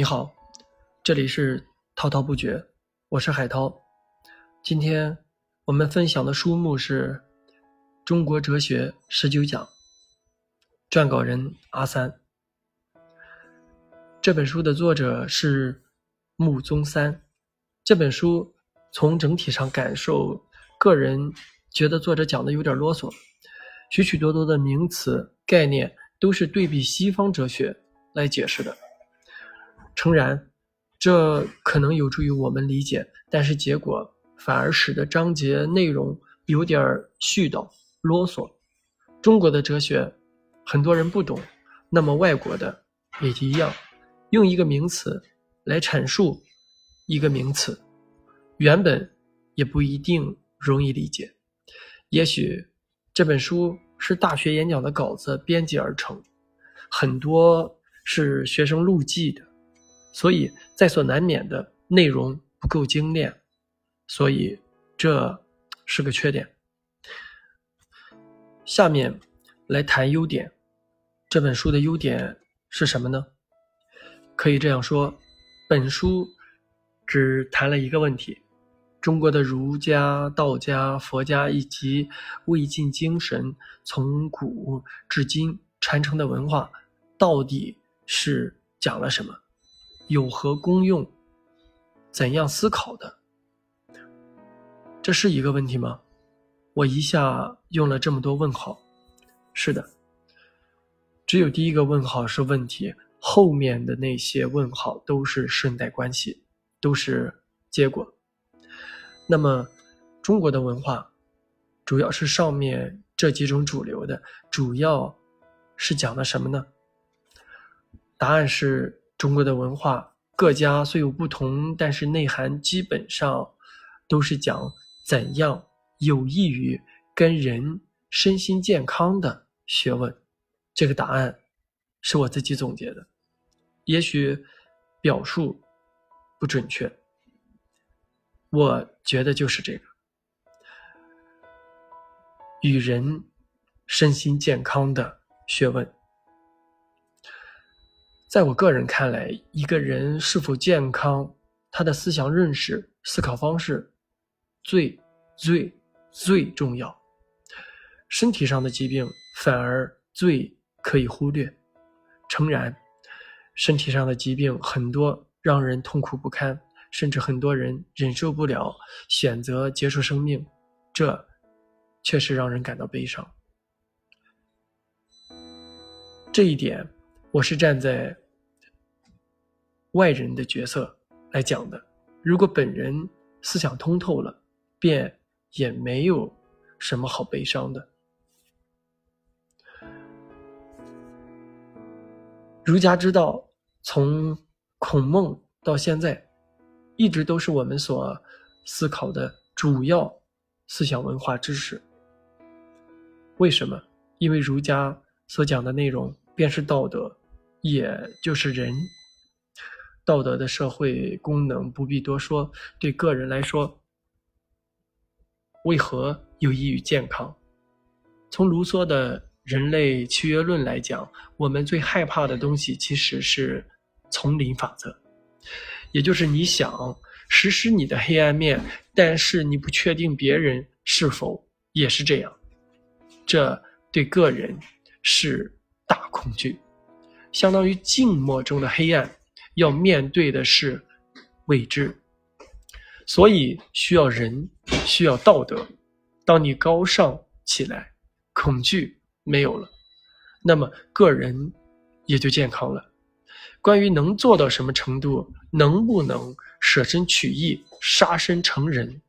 你好，这里是滔滔不绝，我是海涛。今天我们分享的书目是《中国哲学十九讲》，撰稿人阿三。这本书的作者是穆宗三。这本书从整体上感受，个人觉得作者讲的有点啰嗦，许许多多的名词概念都是对比西方哲学来解释的。诚然，这可能有助于我们理解，但是结果反而使得章节内容有点絮叨、啰嗦。中国的哲学，很多人不懂，那么外国的也一样。用一个名词来阐述一个名词，原本也不一定容易理解。也许这本书是大学演讲的稿子编辑而成，很多是学生录记的。所以在所难免的内容不够精炼，所以这是个缺点。下面来谈优点。这本书的优点是什么呢？可以这样说，本书只谈了一个问题：中国的儒家、道家、佛家以及魏晋精神从古至今传承的文化，到底是讲了什么？有何功用？怎样思考的？这是一个问题吗？我一下用了这么多问号。是的，只有第一个问号是问题，后面的那些问号都是顺带关系，都是结果。那么，中国的文化主要是上面这几种主流的，主要是讲的什么呢？答案是。中国的文化各家虽有不同，但是内涵基本上都是讲怎样有益于跟人身心健康的学问。这个答案是我自己总结的，也许表述不准确，我觉得就是这个与人身心健康的学问。在我个人看来，一个人是否健康，他的思想认识、思考方式，最最最重要。身体上的疾病反而最可以忽略。诚然，身体上的疾病很多让人痛苦不堪，甚至很多人忍受不了，选择结束生命，这确实让人感到悲伤。这一点。我是站在外人的角色来讲的。如果本人思想通透了，便也没有什么好悲伤的。儒家之道，从孔孟到现在，一直都是我们所思考的主要思想文化知识。为什么？因为儒家所讲的内容便是道德。也就是人道德的社会功能不必多说。对个人来说，为何有益于健康？从卢梭的人类契约论来讲，我们最害怕的东西其实是丛林法则，也就是你想实施你的黑暗面，但是你不确定别人是否也是这样，这对个人是大恐惧。相当于静默中的黑暗，要面对的是未知，所以需要人，需要道德。当你高尚起来，恐惧没有了，那么个人也就健康了。关于能做到什么程度，能不能舍身取义、杀身成仁，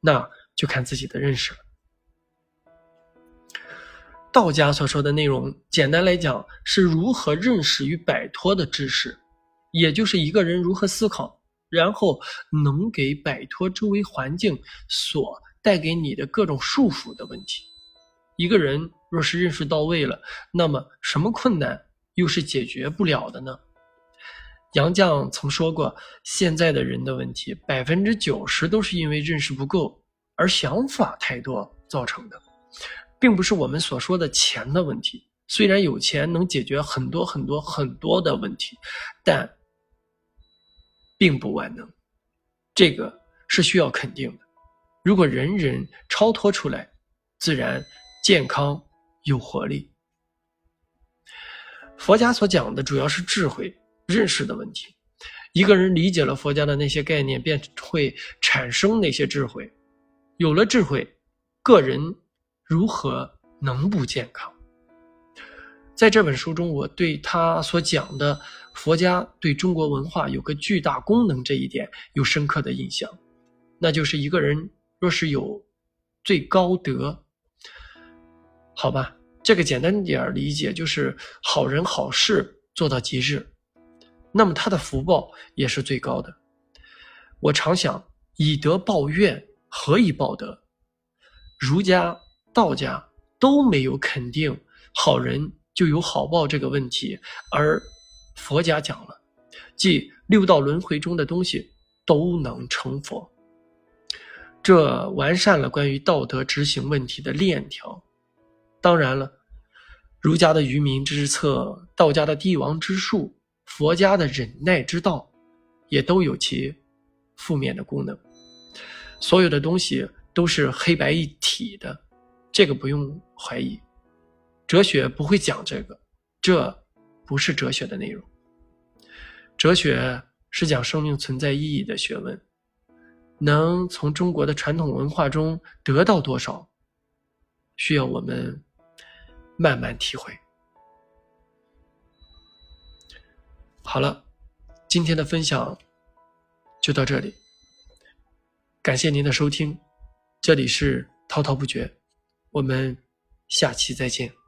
那就看自己的认识了。道家所说的内容，简单来讲是如何认识与摆脱的知识，也就是一个人如何思考，然后能给摆脱周围环境所带给你的各种束缚的问题。一个人若是认识到位了，那么什么困难又是解决不了的呢？杨绛曾说过，现在的人的问题，百分之九十都是因为认识不够而想法太多造成的。并不是我们所说的钱的问题，虽然有钱能解决很多很多很多的问题，但并不万能，这个是需要肯定的。如果人人超脱出来，自然健康有活力。佛家所讲的主要是智慧、认识的问题。一个人理解了佛家的那些概念，便会产生那些智慧。有了智慧，个人如何能不健康？在这本书中，我对他所讲的佛家对中国文化有个巨大功能这一点有深刻的印象，那就是一个人若是有最高德，好吧，这个简单点理解就是好人好事做到极致，那么他的福报也是最高的。我常想，以德报怨，何以报德？儒家、道家都没有肯定好人。就有好报这个问题，而佛家讲了，即六道轮回中的东西都能成佛，这完善了关于道德执行问题的链条。当然了，儒家的愚民之策，道家的帝王之术，佛家的忍耐之道，也都有其负面的功能。所有的东西都是黑白一体的，这个不用怀疑。哲学不会讲这个，这不是哲学的内容。哲学是讲生命存在意义的学问，能从中国的传统文化中得到多少，需要我们慢慢体会。好了，今天的分享就到这里，感谢您的收听，这里是滔滔不绝，我们下期再见。